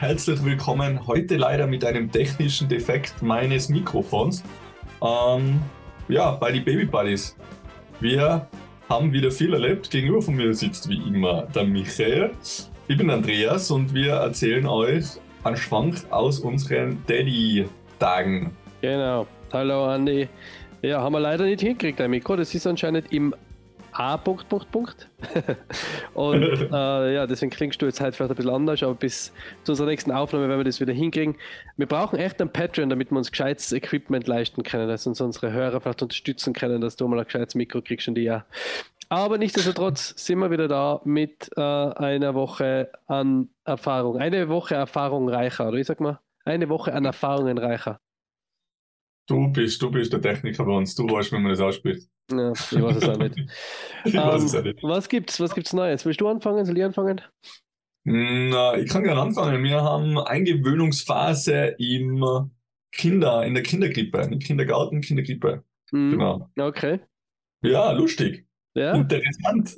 Herzlich willkommen. Heute leider mit einem technischen Defekt meines Mikrofons. Ähm, ja, bei die Baby Buddies. Wir haben wieder viel erlebt. Gegenüber von mir sitzt wie immer der Michael. Ich bin Andreas und wir erzählen euch einen Schwank aus unseren Daddy-Tagen. Genau. Hallo Andi. Ja, haben wir leider nicht hingekriegt, ein Mikro. Das ist anscheinend im A. Punkt, Punkt, Punkt. und äh, ja, deswegen klingst du jetzt halt vielleicht ein bisschen anders, aber bis zu unserer nächsten Aufnahme werden wir das wieder hinkriegen. Wir brauchen echt ein Patreon, damit wir uns gescheites Equipment leisten können, dass uns unsere Hörer vielleicht unterstützen können, dass du mal ein gescheites Mikro kriegst und die ja. Aber nichtsdestotrotz sind wir wieder da mit äh, einer Woche an Erfahrung. Eine Woche Erfahrung reicher, oder wie sag mal? Eine Woche an Erfahrungen reicher. Du bist, du bist der Techniker bei uns. Du weißt, wie man das ausspielt. Ja, ich weiß es auch nicht. ich ähm, weiß es auch nicht. Was gibt's? Was gibt's Neues? Willst du anfangen? Soll ich anfangen? Na, ich kann gerne anfangen. Wir haben Eingewöhnungsphase im Kinder, in der Kinderkrippe, im Kindergarten, Kinderkrippe. Mhm. Genau. Okay. Ja, lustig. Ja, Interessant.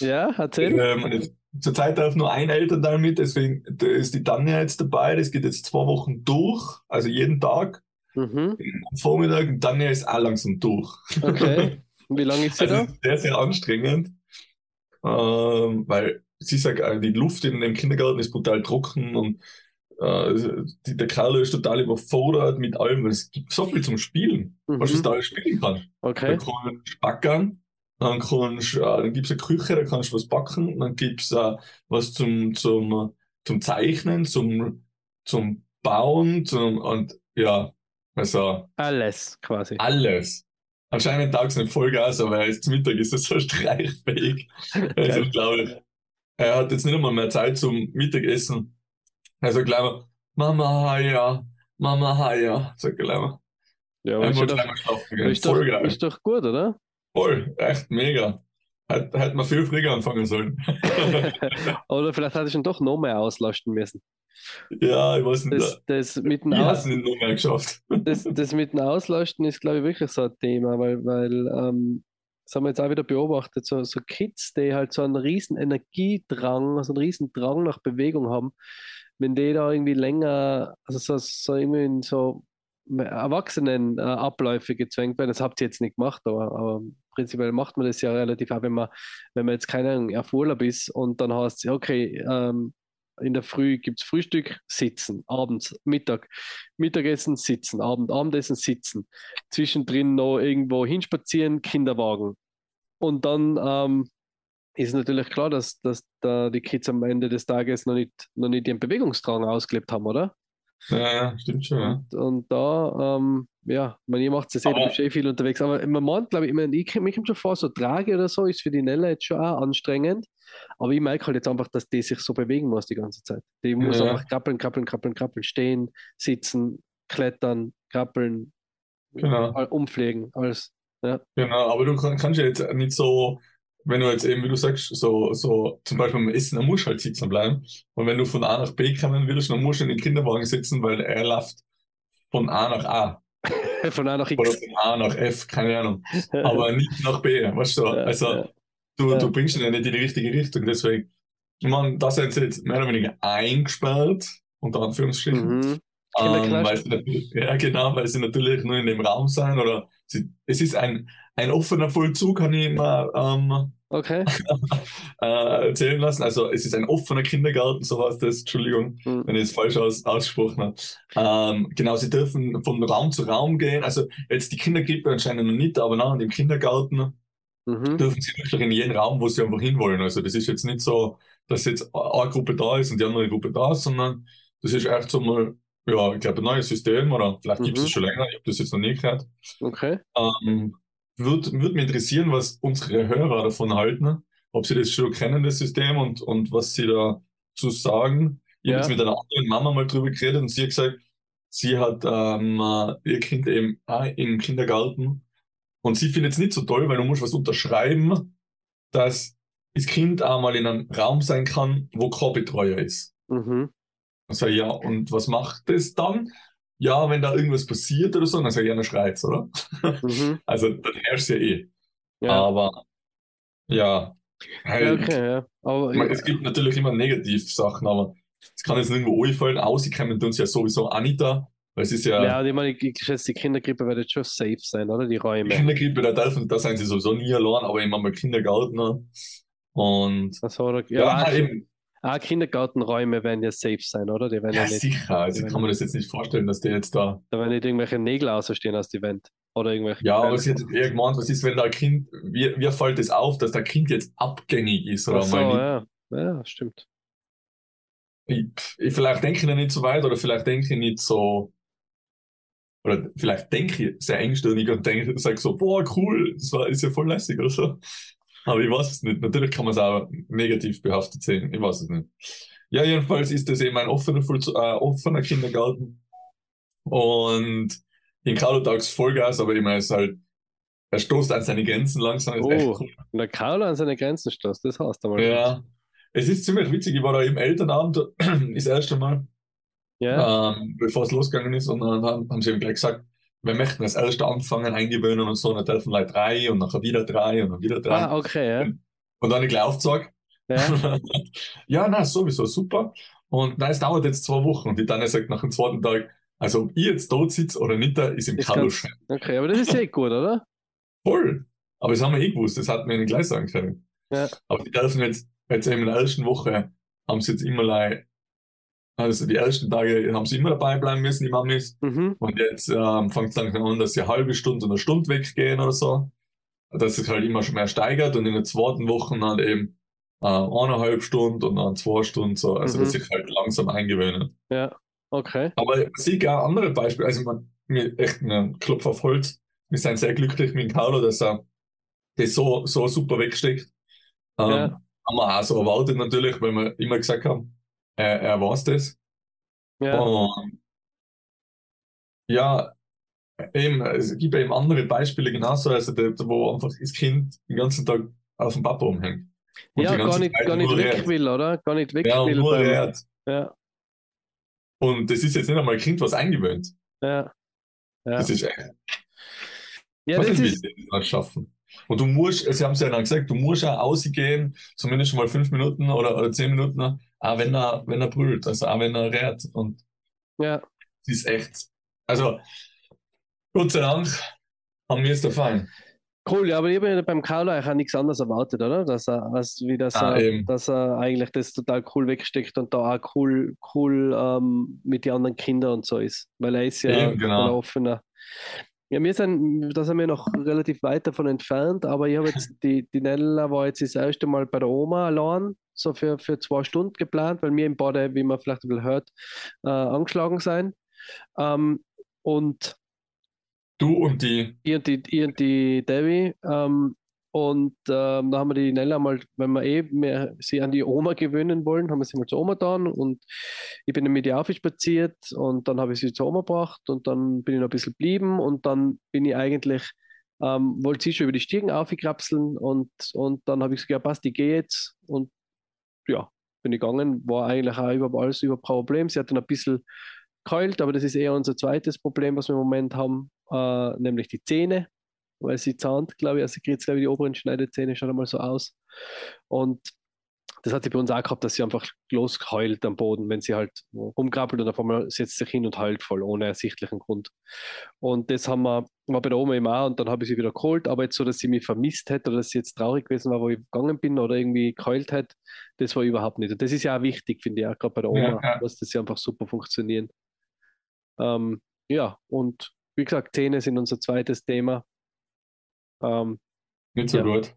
ja, erzähl. Ähm, jetzt- zurzeit darf nur ein Elternteil mit, deswegen ist die Tanja jetzt dabei. Das geht jetzt zwei Wochen durch, also jeden Tag Mhm. am Vormittag. Und Tanja ist auch langsam durch. Okay. Wie lange ist sie Also da? es sehr, sehr anstrengend, ähm, weil sie sagt, äh, die Luft in dem Kindergarten ist brutal trocken und äh, die, der Kerl ist total überfordert mit allem, weil es gibt so viel zum Spielen. Du, was Mhm. du da alles spielen kannst? Da Okay. kannst du backen, dann kannst äh, dann gibt's eine Küche, da kannst du was backen, dann gibt's äh, was zum, zum, zum Zeichnen, zum, zum Bauen, zum, und ja, also Alles quasi. alles. Anscheinend taugt's nicht voll Gas, aber er ist zum Mittag ist er so streichfähig. Also glaube ich. Er hat jetzt nicht einmal mehr Zeit zum Mittagessen. Also glaube Mama Haya, Mama Haya, sagt er gleich mal. Ja, aber Er ist, doch, schlafen gehen. ist, doch, geil. ist doch gut, oder? Voll, echt mega. Hätte hätte man viel früher anfangen sollen. oder vielleicht hatte ich ihn doch noch mehr auslasten müssen. Ja, ich weiß nicht. Das, das, mit dem Aus, nicht noch mehr geschafft. das, das mit dem Auslasten ist, glaube ich, wirklich so ein Thema, weil, weil ähm, das haben wir jetzt auch wieder beobachtet, so, so Kids, die halt so einen riesen Energiedrang, so einen riesen Drang nach Bewegung haben, wenn die da irgendwie länger, also so, so irgendwie in so Erwachsenen äh, Abläufe gezwängt werden, das habt ihr jetzt nicht gemacht, aber, aber prinzipiell macht man das ja relativ auch, wenn man, wenn man jetzt keine Ahnung, auf Urlaub ist und dann heißt es, okay, ähm, in der Früh gibt es Frühstück, sitzen, abends, Mittag, Mittagessen, sitzen, Abend, Abendessen, sitzen, zwischendrin noch irgendwo hinspazieren, Kinderwagen. Und dann ähm, ist natürlich klar, dass, dass da die Kids am Ende des Tages noch nicht, noch nicht ihren Bewegungsdrang ausgelebt haben, oder? Ja, stimmt schon, ja. Und, und da, ähm, ja, man, ihr macht es ja eh, du bist eh viel unterwegs, aber man meint, glaube ich, ich, meine, ich mir kommt schon vor, so Trage oder so ist für die Nella jetzt schon auch anstrengend, aber ich merke halt jetzt einfach, dass die sich so bewegen muss die ganze Zeit. Die muss Ja. einfach krabbeln, krabbeln, krabbeln, krabbeln, stehen, sitzen, klettern, krabbeln, Genau. umpflegen, alles. Ja. Genau, aber du kann, kannst ja jetzt nicht so, wenn du jetzt eben, wie du sagst, so, so zum Beispiel beim Essen, dann musst du halt sitzen bleiben. Und wenn du von A nach B kommen willst, dann musst du in den Kinderwagen sitzen, weil er läuft von A nach A Von A nach oder X. von A nach F, keine Ahnung. Aber nicht nach B, weißt du? Also ja. du, Ja. du bringst ihn ja nicht in die richtige Richtung. Deswegen, ich meine, da sind sie jetzt mehr oder weniger eingesperrt, unter Anführungsstrichen. Mhm. Ähm, weil sie ja, genau, weil sie natürlich nur in dem Raum sein oder sie, es ist ein, ein offener Vollzug, kann ich mal ähm, Okay. äh, erzählen lassen. Also es ist ein offener Kindergarten, so heißt das, Entschuldigung, Mhm. wenn ich es falsch aus, ausgesprochen habe. Ähm, genau, sie dürfen von Raum zu Raum gehen. Also jetzt die Kinderkrippe anscheinend noch nicht, aber nach dem Kindergarten Mhm. dürfen sie wirklich in jeden Raum, wo sie einfach hinwollen. Also das ist jetzt nicht so, dass jetzt eine Gruppe da ist und die andere Gruppe da, sondern das ist echt so mal, ja, ich glaube, ein neues System oder vielleicht gibt es Mhm. es schon länger, ich habe das jetzt noch nie gehört. Okay. Ähm, Würde würd mich interessieren, was unsere Hörer davon halten, ob sie das schon kennen, das System und, und was sie dazu sagen. Ich Ja. habe jetzt mit einer anderen Mama mal drüber geredet und sie hat gesagt, sie hat ähm, äh, ihr Kind eben auch im Kindergarten und sie findet es nicht so toll, weil du musst was unterschreiben, dass das Kind auch mal in einem Raum sein kann, wo kein Betreuer ist. Mhm. Also ja, und was macht das dann? Ja, wenn da irgendwas passiert oder so, dann ich, ja, dann schreit's, oder? Mhm. Also dann herrscht ja eh. Ja. Aber ja, ja, halt, okay, ja. Aber ich meine, es gibt natürlich immer Negativsachen, aber Es kann jetzt nirgendwo einfallen, tun sie ja sowieso auch nicht da. Weil es ist ja. Ja, ich meine, ich, ich schätze, die Kindergrippe wird jetzt schon safe sein, oder? Die Die Räume. Kindergrippe, da dürfen, da sind sie sowieso nie allein, aber immer mal Kindergärtner. Und Also, oder, ja, ja, nein, auch, eben, auch Kindergartenräume werden ja safe sein, oder? Die werden ja, ja, nicht, sicher. Also ich kann mir das jetzt nicht vorstellen, dass der jetzt da. da werden nicht irgendwelche Nägel ausstehen aus die Wand. Oder irgendwelche. Ja, aber sie hat eher gemeint, was ist, wenn da ein Kind, wie, wie fällt es auf, dass der Kind jetzt abgängig ist oder Ach so, ja. Ja, stimmt. Ich, ich, vielleicht denke ich noch nicht so weit oder vielleicht denke ich nicht so, oder vielleicht denke ich sehr engstirnig und denke, sage so, boah, cool, das war, ist ja voll lässig oder so. Aber ich weiß es nicht. Natürlich kann man es auch negativ behaftet sehen. Ich weiß es nicht. Ja, jedenfalls ist das eben ein offener, äh, offener Kindergarten. Und in Karlotags Vollgas, aber immer ist halt, er stoßt an seine Grenzen langsam. Ist echt Oh, cool. und der Kauler an seine Grenzen stößt, das heißt einmal. Ja. Es ist ziemlich witzig. Ich war da im Elternabend das erste Mal, Ja, ähm, bevor es losgegangen ist. Und dann haben, haben sie eben gleich gesagt, wir möchten als erste anfangen, eingewöhnen und so. Und dann helfen gleich drei und nachher wieder drei und dann wieder drei. ah, okay, ja. Und dann ich gleich aufgezeigt. ja. ja, na sowieso, super. Und nein, es dauert jetzt zwei Wochen. Und die Tanja sagt nach dem zweiten Tag, also ob ich jetzt dort sitze oder nicht, da ist im Kalusch. okay, aber das ist eh gut, oder? Voll. Aber das haben wir eh gewusst, das hat mir nicht gleich sagen können. Ja. Aber die dürfen jetzt, jetzt eben in der ersten Woche, haben sie jetzt immer, also die ersten Tage haben sie immer dabei bleiben müssen, die Mamis. Mhm. Und jetzt ähm, fängt es langsam an, dass sie eine halbe Stunde und eine Stunde weggehen oder so. Dass es halt immer schon mehr steigert und in der zweiten Woche dann eben äh, eineinhalb Stunden und dann zwei Stunden so. Also Mhm. dass sich halt langsam eingewöhnen. Ja, okay. Aber ich sehe auch andere Beispiele. Also man, mir echt einen Klopf auf Holz. Wir sind sehr glücklich mit Carlo, dass er das so, so super wegsteckt. Ähm, Ja. Haben wir auch so erwartet natürlich, weil wir immer gesagt haben, er, er weiß das. Ja, Und ja, eben, es gibt eben andere Beispiele genauso, also der, wo einfach das Kind den ganzen Tag auf dem Papa umhängt. Und ja gar nicht, Zeit gar nicht weg will, oder? Gar nicht weg Ja, und will. nur redet. ja, Und das ist jetzt nicht einmal ein Kind, was eingewöhnt. ja. Ja, Das ist echt ja das ist, das schaffen? Und du musst, sie haben es ja dann gesagt, du musst auch ausgehen, zumindest schon mal fünf Minuten oder, oder zehn Minuten, auch wenn er, wenn er brüllt, also auch wenn er redet. Und ja, es ist echt, also, Gott sei Dank haben wir es gefallen. cool. Ja, aber ich habe ja beim Kauler eigentlich auch nichts anderes erwartet, oder? Dass er, als, wie das Ah, er, eben. dass er eigentlich das total cool wegsteckt und da auch cool, cool ähm, mit den anderen Kindern und so ist. Weil er ist ja Eben, genau. ein offener. Ja, wir sind, da sind wir noch relativ weit davon entfernt, aber ich habe jetzt, die, die Nella war jetzt das erste Mal bei der Oma allein, so für, für zwei Stunden geplant, weil wir im Bade, wie man vielleicht ein bisschen hört, äh, angeschlagen sein. Ähm, und Du und die, ich und die, ich und die Debbie. Ähm, und ähm, da haben wir die Nella mal, wenn wir eh mehr sie an die Oma gewöhnen wollen, haben wir sie mal zur Oma getan und ich bin dann mit ihr aufspaziert und dann habe ich sie zur Oma gebracht und dann bin ich noch ein bisschen geblieben und dann bin ich eigentlich, ähm, wollte sie schon über die Stiegen aufkrapseln und, und dann habe ich gesagt, ja passt, ich gehe jetzt und ja, bin ich gegangen, war eigentlich auch über alles über Problem. Sie hat dann ein bisschen geheult, aber das ist eher unser zweites Problem, was wir im Moment haben, äh, nämlich die Zähne, weil sie zahnt, glaube ich, also sie kriegt, glaube ich, die oberen Schneidezähne schon einmal so aus. Und das hat sie bei uns auch gehabt, dass sie einfach losheult am Boden, wenn sie halt rumkrabbelt und auf einmal setzt sich hin und heult voll, ohne ersichtlichen Grund. Und das haben wir, war bei der Oma immer auch und dann habe ich sie wieder geholt, aber jetzt so, dass sie mich vermisst hätte oder dass sie jetzt traurig gewesen war, wo ich gegangen bin oder irgendwie geheult hätte, das war überhaupt nicht. Und das ist ja auch wichtig, finde ich, auch gerade bei der Ja, Oma, ja. dass das ja einfach super funktionieren. Ähm, ja, und wie gesagt, Zähne sind unser zweites Thema. Ähm, nicht so Ja. gut.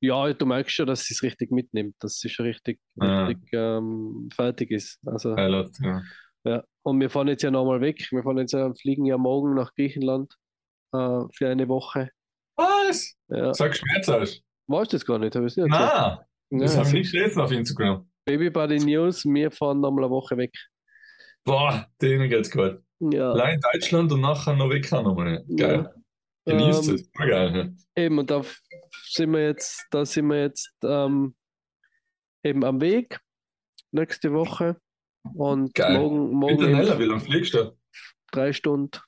ja, du merkst schon, dass sie es richtig mitnimmt, dass sie schon richtig, Ja. richtig ähm, fertig ist. Also, Highlight, ja. ja. Und wir fahren jetzt ja nochmal weg. Wir fahren jetzt ja, fliegen ja morgen nach Griechenland äh, für eine Woche. Was? Ja. Sag Schmerz aus. Weißt du das gar nicht? Es nicht? Nein, Ja, das habe ich nicht gelesen auf Instagram. Baby Buddy News, wir fahren nochmal eine Woche weg. Boah, denen geht's gut. Ja. Allein in Deutschland und nachher noch weg nochmal. Geil. Genießt Ähm, es. Voll geil. Eben, und da sind wir jetzt, da sind wir jetzt ähm, eben am Weg nächste Woche. Und Geil. morgen, morgen eben Nella, wie lange fliegst du? drei Stunden.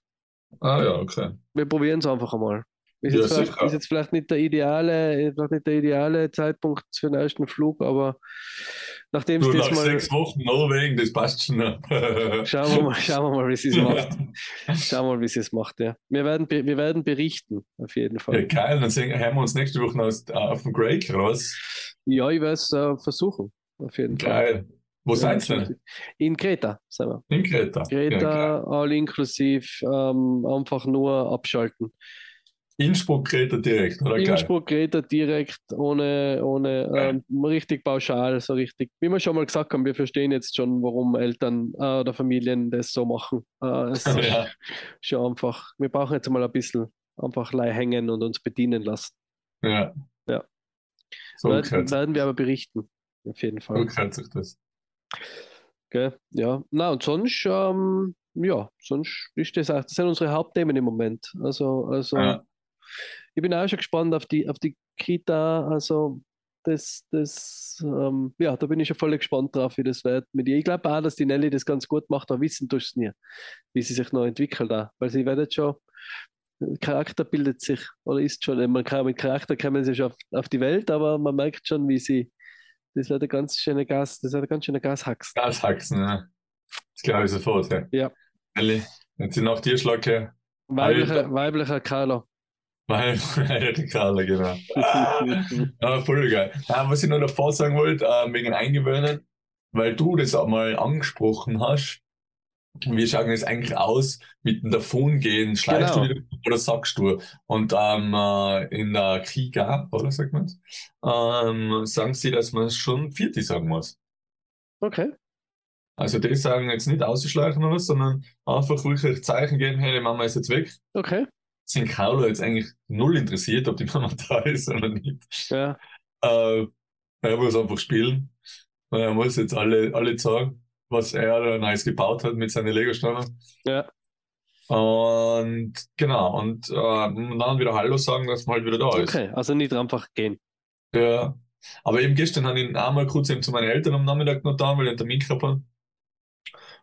Ah ja, okay. Wir probieren es einfach einmal. Ist, Ja, jetzt ist jetzt vielleicht nicht der ideale, vielleicht nicht der ideale Zeitpunkt für den ersten Flug, aber nachdem Du, es nach das mal. sechs Wochen Norwegen, das passt schon. noch. Schauen wir mal, schauen wir mal, wie sie es macht. Schauen wir mal, wie sie es macht, ja. Wir werden, wir werden berichten, auf jeden Ja, Fall. geil, dann sehen, hören wir uns nächste Woche äh, auf dem Greg raus. Ja, ich werde es äh, versuchen, auf jeden Fall. Geil. Wo Ja, seid ihr denn? In Kreta, sind wir. In Kreta. Ja, geil. Kreta, all inklusiv, ähm, einfach nur abschalten. Innsbruck, Kreta direkt, oder? Innsbruck, Kreta direkt, ohne, ohne ähm, richtig pauschal, so richtig. Wie wir schon mal gesagt haben, wir verstehen jetzt schon, warum Eltern äh, oder Familien das so machen. Äh, es ist Ja. schon einfach, wir brauchen jetzt mal ein bisschen einfach hängen und uns bedienen lassen. Ja. Ja. So werden, werden wir aber berichten, auf jeden so Fall. gehört sich das. Gell? Ja, na und sonst, ähm, ja, sonst ist das auch, das sind unsere Hauptthemen im Moment. Also, also Ja. Ich bin auch schon gespannt auf die, auf die Kita, also das, das, ähm, ja, da bin ich schon voll gespannt drauf, wie das wird mit ihr. Ich glaube auch, dass die Nelly das ganz gut macht, aber wissen tust es nie, wie sie sich noch entwickelt auch, weil sie jetzt schon, Charakter bildet sich oder ist schon, man kann mit Charakter kommen sie schon auf, auf die Welt, aber man merkt schon, wie sie, das wird ein ganz schöner Gas, das wird ein ganz schöner Gashax. Gashaxen, ja. Das glaube ich sofort, ja. Ja. Elli, wenn sie nach dir schlage, Weiblicher, weiblicher Carlo. Weil die Karla, genau. Ja, voll geil. Ah, was ich noch davor sagen wollte, äh, wegen Eingewöhnen, weil du das auch mal angesprochen hast, wie schaut das eigentlich aus mit dem Davongehen? Schleifst Genau. du wieder oder sagst du? Und ähm, äh, in der Kriga, oder sagt man ähm, sagen sie, dass man schon Vierti sagen muss. Okay. Also die sagen jetzt nicht ausschleichen oder was, sondern einfach wirklich Zeichen geben, hey, die Mama ist jetzt weg. Okay. Sind Carlo jetzt eigentlich null interessiert, ob die Mama da ist oder nicht. Ja. Äh, er muss einfach spielen. Und Er muss jetzt alle, alle sagen, was er da Neues gebaut hat mit seinen Lego-Steinen. Ja. Und genau, und, äh, und dann wieder Hallo sagen, dass man halt wieder da ist. Okay. Also nicht einfach gehen. Ja. Aber eben gestern habe ich ihn einmal kurz eben zu meinen Eltern am Nachmittag noch da, weil ich einen Termin gehabt habe.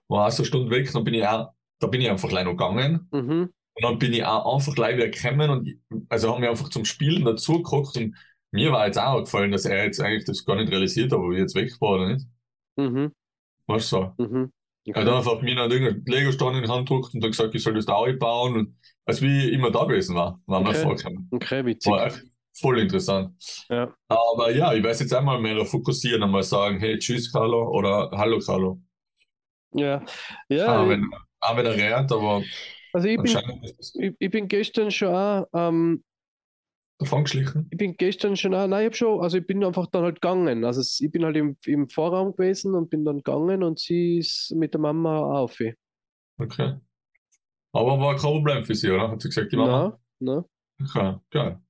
War auch so eine Stunde weg, dann bin ich auch, da bin ich einfach gleich noch gegangen. Mhm. Und dann bin ich auch einfach gleich wieder gekommen und also haben wir einfach zum Spielen dazu geguckt und mir war jetzt auch gefallen, dass er jetzt eigentlich das gar nicht realisiert hat, ob ich jetzt weg war oder nicht. Mhm. Weißt du so? Mhm. Er hat einfach mir dann irgendein Lego-Stein in die Hand gedrückt und dann gesagt, ich soll das da auch bauen und als wie ich immer da gewesen war, war mir Okay. vorgekommen. Okay, witzig. War echt voll interessant. Ja. Aber ja, ich weiß jetzt einmal mehr fokussieren, einmal sagen, hey, tschüss Carlo oder hallo Carlo. Ja. Ja, auch, wenn, auch wenn er rennt, aber also ich bin, ich, ich bin gestern schon auch, ähm, davon geschlichen. ich bin gestern schon auch, nein, ich hab schon, also ich bin einfach dann halt gegangen. Also ich bin halt im, im Vorraum gewesen und bin dann gegangen und sie ist mit der Mama auf. Okay. Aber war kein Problem für sie, oder? Hat sie gesagt, die Mama? Na, na. Okay, geil.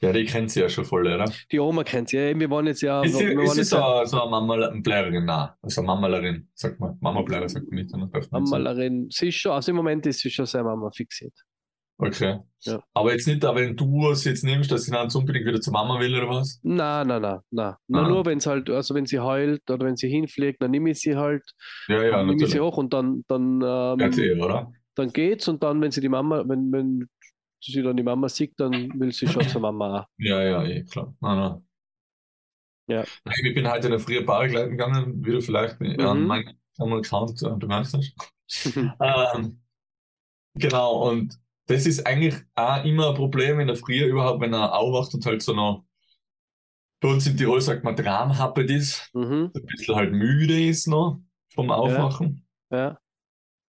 Ja, die kennt sie ja schon voll, oder? Die Oma kennt sie. Ja, wir waren jetzt ja, Ist sie, wir ist sie jetzt so, ja so eine Mama-Blärerin? Nein, also Mamalerin, sagt man. Mama-Blärer sagt man nicht. Oder? Darf man nicht sagen. Malerin. Sie ist schon, also im Moment ist sie schon sehr Mama fixiert. Okay. Ja. Aber jetzt nicht, wenn du es jetzt nimmst, dass sie dann unbedingt wieder zur Mama will oder was? Na, na, na. Na, Ah. nur wenn es halt, also wenn sie heult oder wenn sie hinfliegt, dann nehme ich sie halt, Ja, ja, dann nehme ich sie hoch und dann, dann, ähm, RTL, oder? dann geht's und dann, wenn sie die Mama, wenn, wenn sie dann die Mama sieht, dann will sie schon zur Mama. auch. Ja, ja, eh, klar. Nein, nein. Ja. Ich bin heute in der frühe Paragliden gegangen, wie du vielleicht an Mhm. meinem Account bemerkt hast. Ähm, genau, und das ist eigentlich auch immer ein Problem in der Früh überhaupt, wenn er aufwacht und halt so noch, bei uns in Tirol sagt man, Dramhappet ist, mhm. ein bisschen halt müde ist noch vom Aufwachen. Ja,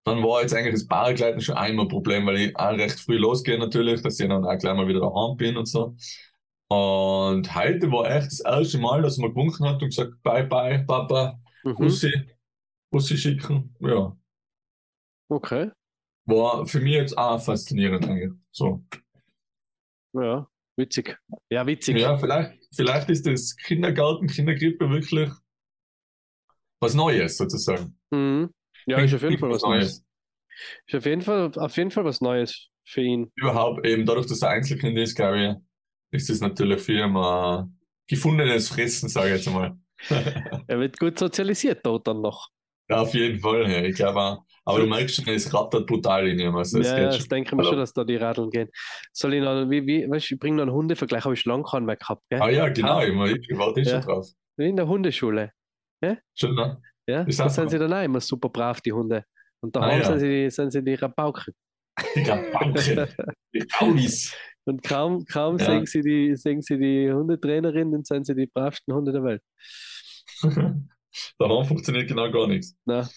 Dann war jetzt eigentlich das Paragliden schon einmal ein Problem, weil ich auch recht früh losgehe natürlich, dass ich dann auch gleich mal wieder daheim bin und so. Und heute war echt das erste Mal, dass man gewunken hat und gesagt, bye bye, Papa, mhm. Bussi, Bussi schicken. Ja, Okay. war für mich jetzt auch faszinierend eigentlich. So. Ja, witzig. Ja, witzig. Ja, vielleicht, vielleicht ist das Kindergarten, Kindergrippe wirklich was Neues sozusagen. Mhm. Ja, ist auf jeden Fall was Neues. Ist auf jeden Fall, auf jeden Fall was Neues für ihn. Überhaupt eben dadurch, dass er Einzelkind ist, glaube ich, ist das natürlich für ihn ein gefundenes Fressen, sage ich jetzt einmal. Er wird gut sozialisiert dort dann noch. Ja, auf jeden Fall, ja. Ich glaube. Aber du merkst schon, es rattert brutal in ihm. Also, ja, das schon. denke ich mir Hallo. schon, dass da die Radeln gehen. Soll ich noch, wie, wie, weißt, ich bringe noch einen Hundevergleich, habe ich schon lange keinen mehr gehabt, gell? Ah ja, genau, ich, ich warte eh Ja. schon drauf. In der Hundeschule. Ja? Schon, ne? Ja, Ist da das sind so? sie dann auch immer super brav, die Hunde. Und Ah, daheim ja. sind, sie, sind sie die Rabauken. Die Rabauken. Die Raulis. Und kaum, kaum Ja. sehen, sie die, sehen sie die Hundetrainerin, dann sind sie die bravsten Hunde der Welt. Daran funktioniert genau gar nichts. Nein,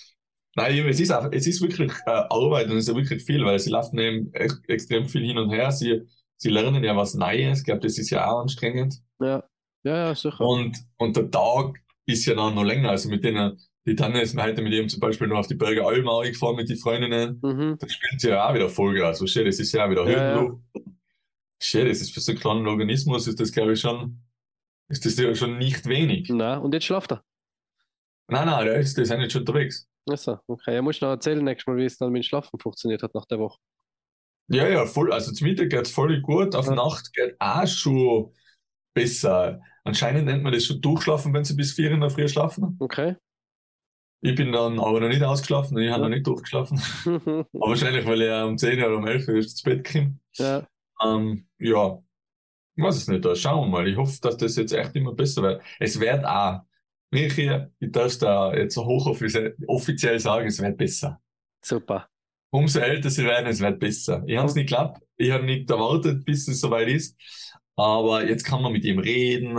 eben, es ist, auch, es ist wirklich äh, Arbeit und es ist ja wirklich viel, weil sie laufen eben ex extrem viel hin und her. Sie, sie lernen ja was Neues. Ich glaube, das ist ja auch anstrengend. ja, ja, ja, sicher. Und, und der Tag ist ja dann noch länger. Also mit denen, die Tanne ist mir heute mit ihm zum Beispiel noch auf die Berge Alm gefahren mit den Freundinnen. Mhm. Dann spielt sie ja auch wieder Vollgas. Also shit, das ist ja auch wieder Ja, ja. Höhenluft. Shit, das ist für so einen kleinen Organismus, ist das glaube ich schon, ist das ja schon nicht wenig. Na, und jetzt schlaft er. Nein, nein, der ist, der ist ja nicht schon unterwegs. Achso, okay. Er muss noch erzählen nächstes Mal, wie es dann mit dem Schlafen funktioniert hat nach der Woche. Ja, ja, voll. Also zum Mittag geht's voll gut, auf Ja. Nacht geht auch schon besser. Anscheinend nennt man das schon durchschlafen, wenn sie bis vier in der Früh schlafen. Okay. Ich bin dann aber noch nicht ausgeschlafen, ich habe noch nicht durchgeschlafen. Aber wahrscheinlich, weil er um 10 oder um 11 Uhr ins Bett kommt. ja, Ähm, ja, ich weiß es nicht, da schauen wir mal. Ich hoffe, dass das jetzt echt immer besser wird. Es wird auch, Michi, ich darf da jetzt so hochoffiziell offiziell sagen, es wird besser. super. Umso älter sie werden, es wird besser. Ich habe es nicht geglaubt, ich habe nicht erwartet, bis es soweit ist. Aber jetzt kann man mit ihm reden,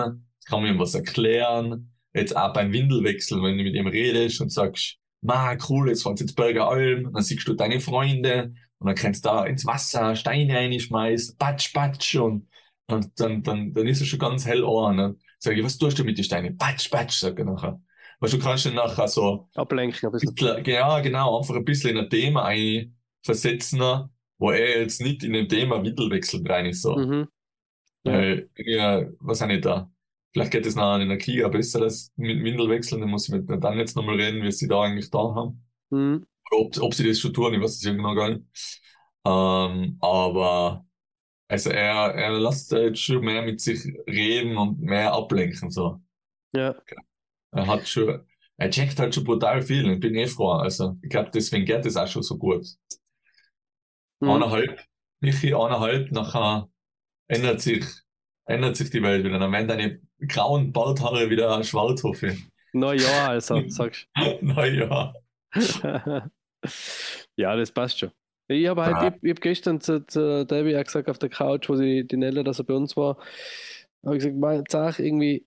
kann man ihm was erklären. Jetzt auch beim Windelwechsel, wenn du mit ihm redest und sagst, ma cool, jetzt fahrst du ins Berger Alm, dann siehst du deine Freunde und dann kannst du da ins Wasser Steine reinschmeißen, patsch, patsch und, und dann, dann, dann ist er schon ganz hell an. Dann sag ich, was tust du mit den Steinen? Patsch, patsch, sag ich nachher. Weißt du, kannst dann nachher so Ablenken ein bisschen. bisschen, ja, genau, einfach ein bisschen in ein Thema einversetzen, wo er jetzt nicht in dem Thema Mittelwechsel rein ist. So. Mhm. Ja. Weil, ja, was auch nicht da. Vielleicht geht es nachher in der Kiga besser, das mit Windelwechseln, dann muss ich mit dann jetzt nochmal reden, wie sie da eigentlich da haben. Mhm. Ob, ob sie das schon tun, ich weiß es ja genau gar nicht. Ähm, aber, also er, er lässt jetzt schon mehr mit sich reden und mehr ablenken, so. Ja, Er hat schon, er checkt halt schon brutal viel. Ich bin eh froh. Also, ich glaube, deswegen geht es auch schon so gut. mhm. Eineinhalb, Michi, eineinhalb, nachher ändert sich, ändert sich die Welt wieder. Dann werden deine grauen Barthaare wieder schwarz, hoffe ich. Neujahr also, sagst naja. Ja, das passt schon. Ich habe halt, Ja. ich, ich hab gestern zu, zu Debbie auch gesagt auf der Couch, wo sie die Nella, dass er bei uns war, habe ich gesagt, mein Zach, irgendwie,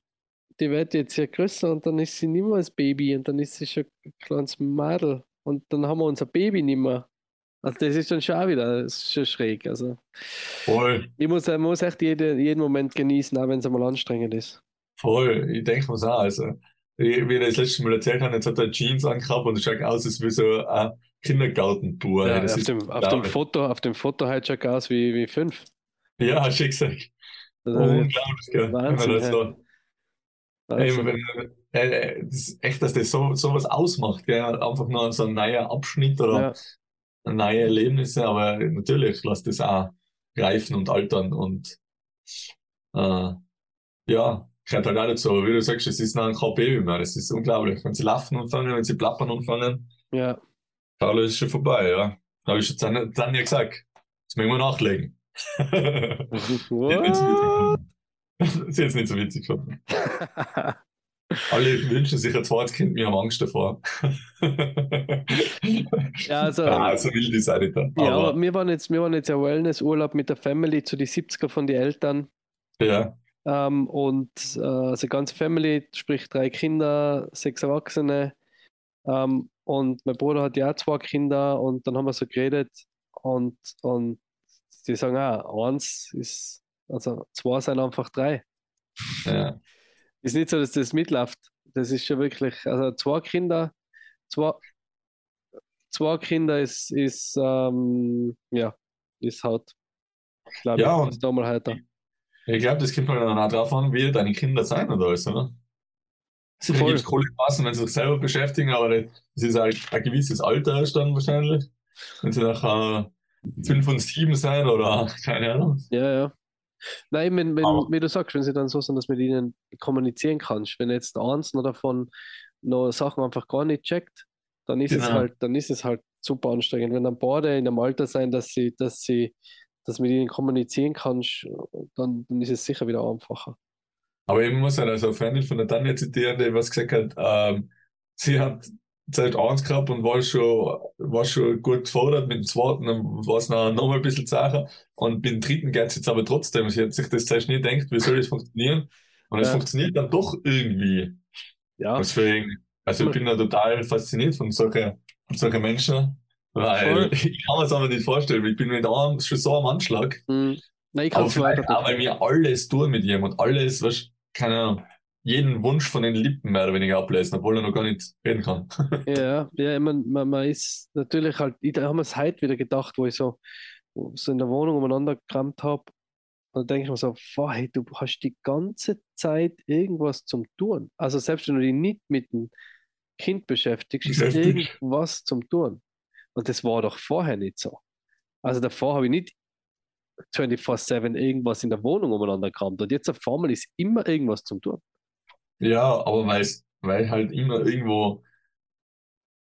die wird jetzt ja größer und dann ist sie nicht mehr als Baby und dann ist sie schon ein kleines Mädel und dann haben wir unser Baby nicht mehr. Also das ist dann schon auch wieder, das ist schon schräg. Also Voll, ich muss, ich muss echt jede, jeden Moment genießen, auch wenn es einmal anstrengend ist. voll. Ich denke mir's auch. Also, wie ich das letzte Mal erzählt habe, jetzt hat er Jeans angehabt und es schaut aus, als wie so ein Kindergartentour. Ja, auf, dem, auf dem. Foto, auf dem Foto halt schon aus wie, wie fünf. Ja, hast du gesagt. Unglaublich, gell? Wahnsinn, man das so, Wahnsinn. Wenn, äh, äh, das echt, dass das so, so was ausmacht, gell? Einfach nur so ein neuer Abschnitt oder Ja. Neue Erlebnisse, aber natürlich lässt das auch reifen und altern und äh, ja, gehört halt auch dazu. Aber wie du sagst, es ist noch kein Baby mehr. Das ist unglaublich. Wenn sie laufen anfangen, wenn sie plappern anfangen, Ja, Carlo ist schon vorbei, ja. Da habe ich schon Tanja Tanja gesagt. Jetzt müssen wir nachlegen. Das ist jetzt nicht so witzig gefunden. Alle wünschen sich ein zweites Kind, wir haben Angst davor. Ja, also, ah, so wild ist auch nicht da. ja, Aber, aber wir waren jetzt, wir waren jetzt ja Wellnessurlaub mit der Family zu die 70er von den Eltern. ja, Ähm, und äh, also ganze Family, sprich drei Kinder, sechs Erwachsene. Ähm, und mein Bruder hat ja auch zwei Kinder und dann haben wir so geredet und, und die sagen, ah, eins ist, also zwei sind einfach drei. ja, Ist nicht so, dass das mitläuft. Das ist schon wirklich, also zwei Kinder, zwei, zwei Kinder ist, ist ähm, ja, ist halt, glaube Ja, ich, und- ist da mal heute. ich glaube, das kommt halt dann auch drauf an, wie deine Kinder sein oder alles, oder? Sicher Voll. gibt es coole Phasen, wenn sie sich selber beschäftigen, aber das ist halt ein gewisses Alter dann wahrscheinlich. Wenn sie nachher fünf und sieben sein oder keine Ahnung. Ja, ja. Nein, wenn, wenn, Aber- wie du sagst, wenn sie dann so sind, dass mit ihnen kommunizieren kannst, wenn jetzt eins noch davon noch Sachen einfach gar nicht checkt, dann ist es Genau. halt, dann ist es halt super anstrengend. Wenn dann beide in einem Alter sein, dass sie, dass sie, dass mit ihnen kommunizieren kannst, dann, dann ist es sicher wieder einfacher. Aber ich muss halt also eine Freundin von der Tanja zitieren, die was gesagt hat, ähm, sie hat Zeit eins gehabt und war schon, war schon gut gefordert mit dem zweiten, dann war es noch, noch mal ein bisschen zacher und mit dem dritten geht es jetzt aber trotzdem. Sie hat sich das zuerst nie gedacht, wie soll das funktionieren? Und es Ja. funktioniert dann doch irgendwie. Ja, Deswegen, also ich bin da total fasziniert von solchen, von solchen Menschen, weil Voll. ich kann mir das aber nicht vorstellen. Ich bin mit einem schon so am Anschlag. hm. Nein, ich Aber kann es weiter. auch, weil wir alles tun mit ihm und alles, was, keine Ahnung, jeden Wunsch von den Lippen mehr oder weniger ablesen, obwohl er noch gar nicht reden kann. Ja, ja, ich mein, man, man ist natürlich halt, ich habe mir es heute wieder gedacht, wo ich so, so in der Wohnung umeinander gekramt habe. Und da denke ich mir so, boah, hey, du hast die ganze Zeit irgendwas zum Tun. Also selbst wenn du dich nicht mit dem Kind beschäftigst, ist irgendwas zum Tun. Und das war doch vorher nicht so. Also davor habe ich nicht 24-7 irgendwas in der Wohnung umeinander gekramt. Und jetzt auf einmal ist immer irgendwas zum Tun. Ja, aber weil's, weil halt immer irgendwo,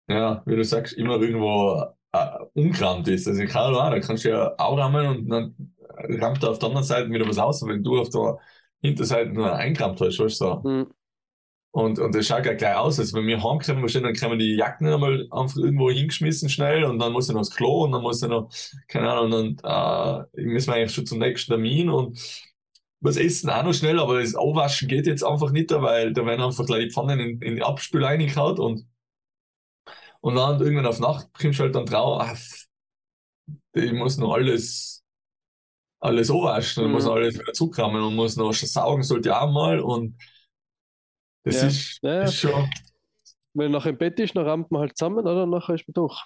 ja, wie du sagst, immer irgendwo äh, unkramt ist. Also keine Ahnung, da kannst du ja auch rammen und dann rammt er auf der anderen Seite wieder was aus, wenn du auf der Hinterseite nur einkramt hast, weißt du so. Hm, Und, und das schaut ja gleich aus, als wenn wir heimkommen, dann kriegen wir die Jacken einmal einfach irgendwo hingeschmissen schnell und dann muss er noch ins Klo und dann muss er noch, keine Ahnung, und dann äh, müssen wir eigentlich schon zum nächsten Termin und was essen auch noch schnell, aber das Aufwaschen geht jetzt einfach nicht, weil da werden einfach gleich die Pfannen in, in die Abspül reingehauen und, und dann irgendwann auf Nacht kommst du halt dann drauf, ah, f- ich muss noch alles, alles anwaschen und Mhm. muss alles wieder zukramen und muss noch saugen, sollte ich auch mal und das Ja. ist, Ja, ist schon, Wenn er noch im Bett ist, dann rammt man halt zusammen, oder? Nachher ist man durch.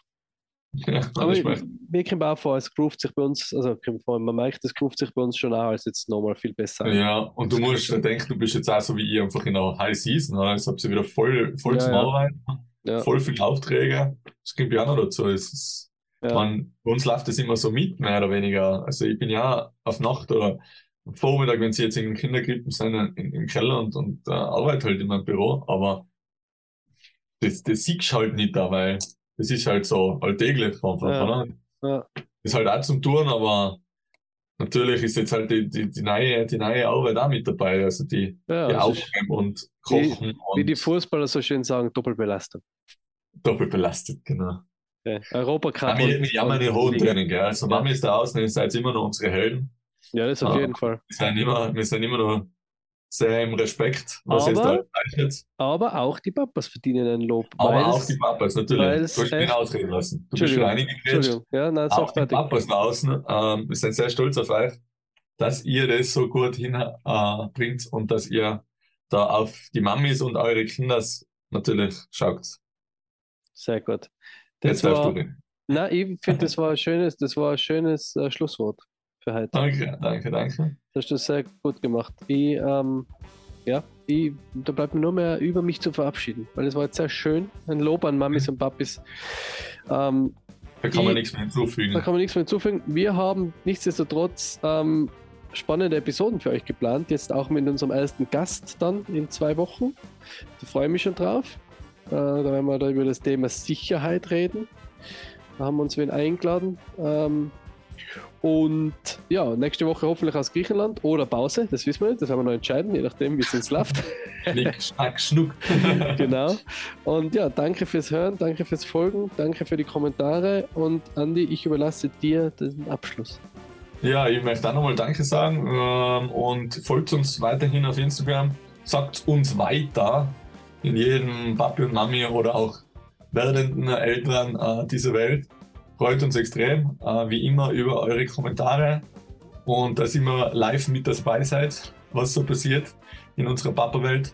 Ja, Aber ich, mir kommt auch vor, es groovt sich bei uns, also vor, man merkt, es groovt sich bei uns schon auch als jetzt nochmal viel besser. ja, und du musst denken, du bist jetzt auch so wie ich einfach in einer High Season? Jetzt habt ihr wieder voll, voll Ja, zum ja. Arbeiten, Ja, voll viele Aufträge. Das kommt ja auch noch dazu. Es ist, ja. man, bei uns läuft das immer so mit, mehr oder weniger. Also ich bin ja auf Nacht oder am Vormittag, wenn sie jetzt in den Kinderkrippen sind, in, im Keller und, und äh, arbeite halt in meinem Büro, aber das, das siehst du halt nicht da, weil das ist halt so alltäglich einfach, Ja. oder? Ja. Ist halt auch zum Tun, aber natürlich ist jetzt halt die, die, die neue, die neue Arbeit auch mit dabei, also die, Ja, die Aufnehmen und Kochen wie die und Fußballer so schön sagen, Doppelbelastung. doppelt belastet, genau. Ja. Europacup Mami, und- wir haben eine und hohe Liga. Training, gell? Also. Mami ist da außen, ihr seid immer noch unsere Helden. Ja, das auf Ah. jeden Fall. Wir sind immer, wir sind immer noch sehr im Respekt, was jetzt da Aber- leistet. Aber auch die Papas verdienen ein Lob. Aber auch die Papas, natürlich. Du hast mich ausreden lassen. Du bist wieder reingegrätscht. Ja, nein, Auch die fertig. Papas da außen, ähm, wir sind sehr stolz auf euch, dass ihr das so gut hinbringt äh, und dass ihr da auf die Mamis und eure Kinders natürlich schaut. Sehr gut. Das Jetzt darfst du war, reden. na, ich finde, das war ein schönes, das war ein schönes äh, Schlusswort für heute. Danke, danke, danke. Das hast du sehr gut gemacht. Ich, ähm, ja, ich, da bleibt mir nur mehr über mich zu verabschieden, weil es war jetzt sehr schön. Ein Lob an Mamis und Papis. Ähm, Da kann man Ich- nichts mehr hinzufügen. da kann man nichts mehr hinzufügen. Wir haben nichtsdestotrotz ähm, spannende Episoden für euch geplant. Jetzt auch mit unserem ersten Gast dann in zwei Wochen. Da freue ich mich schon drauf. Äh, da werden wir da über das Thema Sicherheit reden. Da haben wir uns wen eingeladen. Ähm, und ja, nächste Woche hoffentlich aus Griechenland oder Pause, das wissen wir nicht, das werden wir noch entscheiden, je nachdem, wie es uns läuft. Schnack, schnuck. genau. Und ja, danke fürs Hören, danke fürs Folgen, danke für die Kommentare und Andi, ich überlasse dir den Abschluss. Ja, ich möchte auch nochmal Danke sagen ähm, und folgt uns weiterhin auf Instagram. Sagt uns weiter in jedem Papi und Mami oder auch werdenden Eltern äh, dieser Welt. Freut uns extrem, äh, wie immer, über eure Kommentare und dass immer live mit dabei seid, was so passiert in unserer Papa-Welt.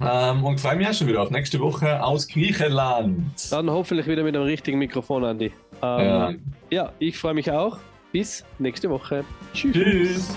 Ähm, und freue mich auch schon wieder auf nächste Woche aus Griechenland. Dann hoffentlich wieder mit einem richtigen Mikrofon, Andi. Ähm, Ja. ja, ich freue mich auch. Bis nächste Woche. Tschüss. Tschüss.